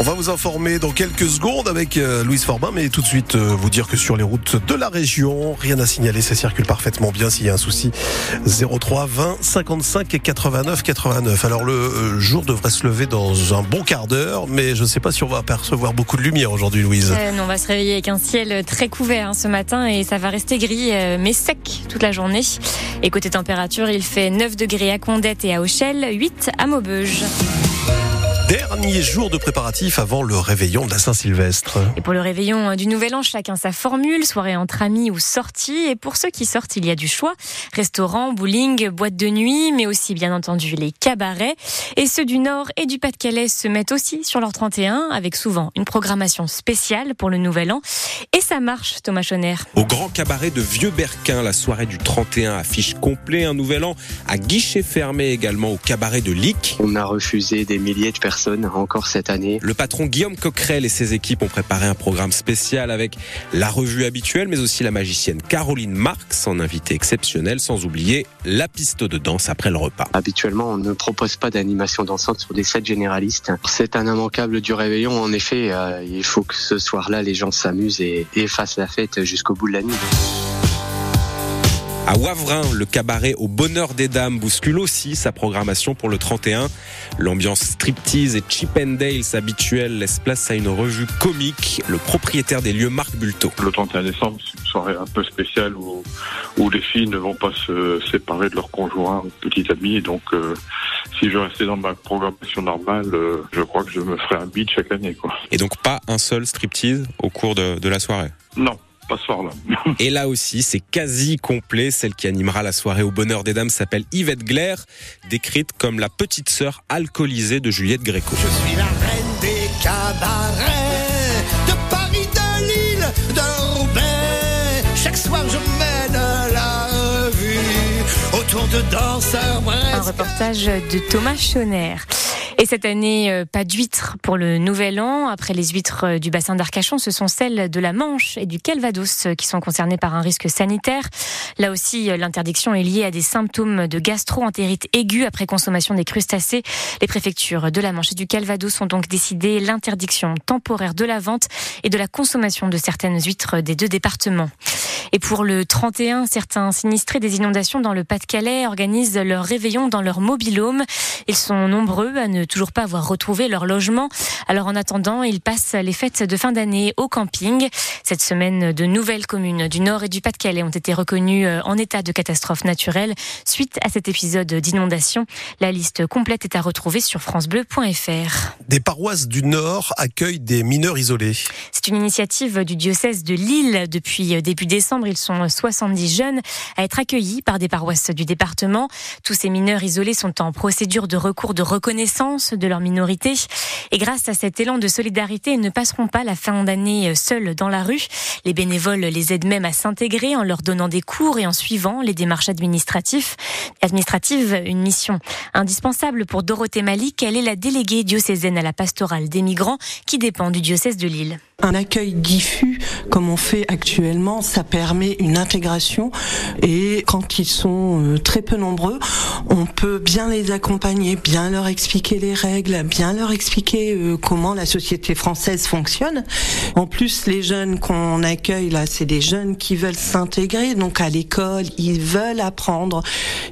On va vous informer dans quelques secondes avec euh, Louise Forbin, mais tout de suite euh, vous dire que sur les routes de la région, rien à signaler, ça circule parfaitement bien s'il y a un souci. 03 20 55 et 89 89. Alors le euh, jour devrait se lever dans un bon quart d'heure, mais je ne sais pas si on va apercevoir beaucoup de lumière aujourd'hui, Louise. On va se réveiller avec un ciel très couvert hein, ce matin et ça va rester gris mais sec toute la journée. Et côté température, il fait 9 degrés à Condette et à Auchel, 8 à Maubeuge. Dernier jour de préparatif avant le réveillon de la Saint-Sylvestre. Et pour le réveillon du Nouvel An, chacun sa formule, soirée entre amis ou sortie. Et pour ceux qui sortent, il y a du choix. Restaurant, bowling, boîte de nuit, mais aussi bien entendu les cabarets. Et ceux du Nord et du Pas-de-Calais se mettent aussi sur leur 31, avec souvent une programmation spéciale pour le Nouvel An. Et ça marche, Thomas Chonner. Au grand cabaret de Vieux-Berquin, la soirée du 31 affiche complet, un Nouvel An à guichet fermé également au cabaret de Lic. On a refusé des milliers de personnes encore cette année. Le patron Guillaume Coquerel et ses équipes ont préparé un programme spécial avec la revue habituelle, mais aussi la magicienne Caroline Marx en invité exceptionnel, sans oublier la piste de danse après le repas. Habituellement, on ne propose pas d'animation dansante sur des sets généralistes. C'est un immanquable du réveillon. En effet, euh, il faut que ce soir-là, les gens s'amusent et, et fassent la fête jusqu'au bout de la nuit. À Wavrin, le cabaret au bonheur des dames bouscule aussi sa programmation pour le 31. L'ambiance striptease et chip and dales habituelle laisse place à une revue comique. Le propriétaire des lieux, Marc Bulto. Le 31 décembre, c'est une soirée un peu spéciale où, où les filles ne vont pas se séparer de leurs conjoints ou petits amis. Et donc, euh, si je restais dans ma programmation normale, euh, je crois que je me ferais un beat chaque année. Quoi. Et donc pas un seul striptease au cours de, de la soirée? Non pas ce soir-là. Et là aussi, c'est quasi complet. Celle qui animera la soirée au bonheur des dames s'appelle Yvette Glaire, décrite comme la petite sœur alcoolisée de Juliette Gréco. Je suis la reine des cabarets, de Paris, de Lille, de Roubaix. Chaque soir, je mène la revue autour de danseurs. Un reportage de Thomas Chonner. Et cette année, euh, pas d'huîtres pour le Nouvel An. Après les huîtres euh, du bassin d'Arcachon, ce sont celles de la Manche et du Calvados euh, qui sont concernées par un risque sanitaire. Là aussi, l'interdiction est liée à des symptômes de gastro-entérite aiguë après consommation des crustacés. Les préfectures de la Manche et du Calvados ont donc décidé l'interdiction temporaire de la vente et de la consommation de certaines huîtres des deux départements. Et pour le 31, certains sinistrés des inondations dans le Pas-de-Calais organisent leur réveillon dans leur mobilhome. Ils sont nombreux à ne toujours pas avoir retrouvé leur logement. Alors en attendant, ils passent les fêtes de fin d'année au camping. Cette semaine, de nouvelles communes du Nord et du Pas-de-Calais ont été reconnues en état de catastrophe naturelle suite à cet épisode d'inondation. La liste complète est à retrouver sur francebleu.fr. Des paroisses du Nord accueillent des mineurs isolés. C'est une initiative du diocèse de Lille depuis début décembre. Ils sont 70 jeunes à être accueillis par des paroisses du département. Tous ces mineurs isolés sont en procédure de recours de reconnaissance de leur minorité. Et grâce à cet élan de solidarité, ils ne passeront pas la fin d'année seuls dans la rue. Les bénévoles les aident même à s'intégrer en leur donnant des cours et en suivant les démarches administratives. Administrative, une mission indispensable pour Dorothée Malik. Elle est la déléguée diocésaine à la pastorale des migrants qui dépend du diocèse de Lille. Un accueil diffus, comme on fait actuellement, ça permet une intégration et quand ils sont euh, très peu nombreux, on peut bien les accompagner, bien leur expliquer les règles, bien leur expliquer euh, comment la société française fonctionne. En plus, les jeunes qu'on accueille là, c'est des jeunes qui veulent s'intégrer, donc à l'école, ils veulent apprendre,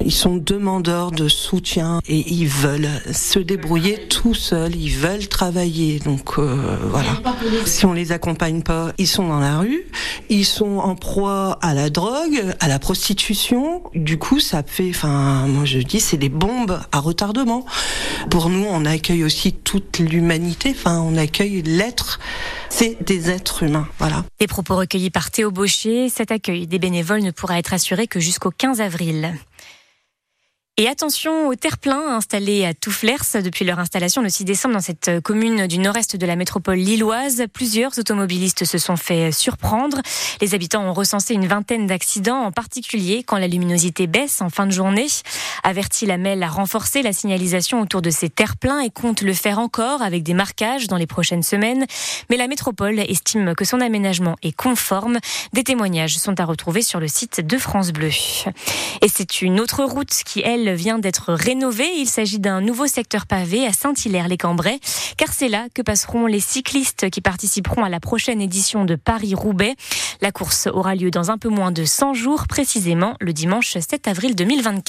ils sont demandeurs de soutien et ils veulent se débrouiller tout seuls, ils veulent travailler. Donc euh, voilà. Si on les accompagne pas, ils sont dans la rue, ils sont en proie à la drogue, à la prostitution. Du coup, ça fait, enfin, moi je dis, c'est des bombes à retardement. Pour nous, on accueille aussi toute l'humanité. Enfin, on accueille l'être. C'est des êtres humains, voilà. Des propos recueillis par Théo Baucher. Cet accueil des bénévoles ne pourra être assuré que jusqu'au 15 avril. Et attention aux terre-pleins installés à Toufflers depuis leur installation le 6 décembre dans cette commune du nord-est de la métropole lilloise. Plusieurs automobilistes se sont fait surprendre. Les habitants ont recensé une vingtaine d'accidents, en particulier quand la luminosité baisse en fin de journée. Averti la MEL a renforcé la signalisation autour de ces terre-pleins et compte le faire encore avec des marquages dans les prochaines semaines. Mais la métropole estime que son aménagement est conforme. Des témoignages sont à retrouver sur le site de France Bleu. Et c'est une autre route qui, elle, vient d'être rénové. Il s'agit d'un nouveau secteur pavé à Saint-Hilaire-les-Cambrais, car c'est là que passeront les cyclistes qui participeront à la prochaine édition de Paris-Roubaix. La course aura lieu dans un peu moins de 100 jours, précisément le dimanche 7 avril 2024.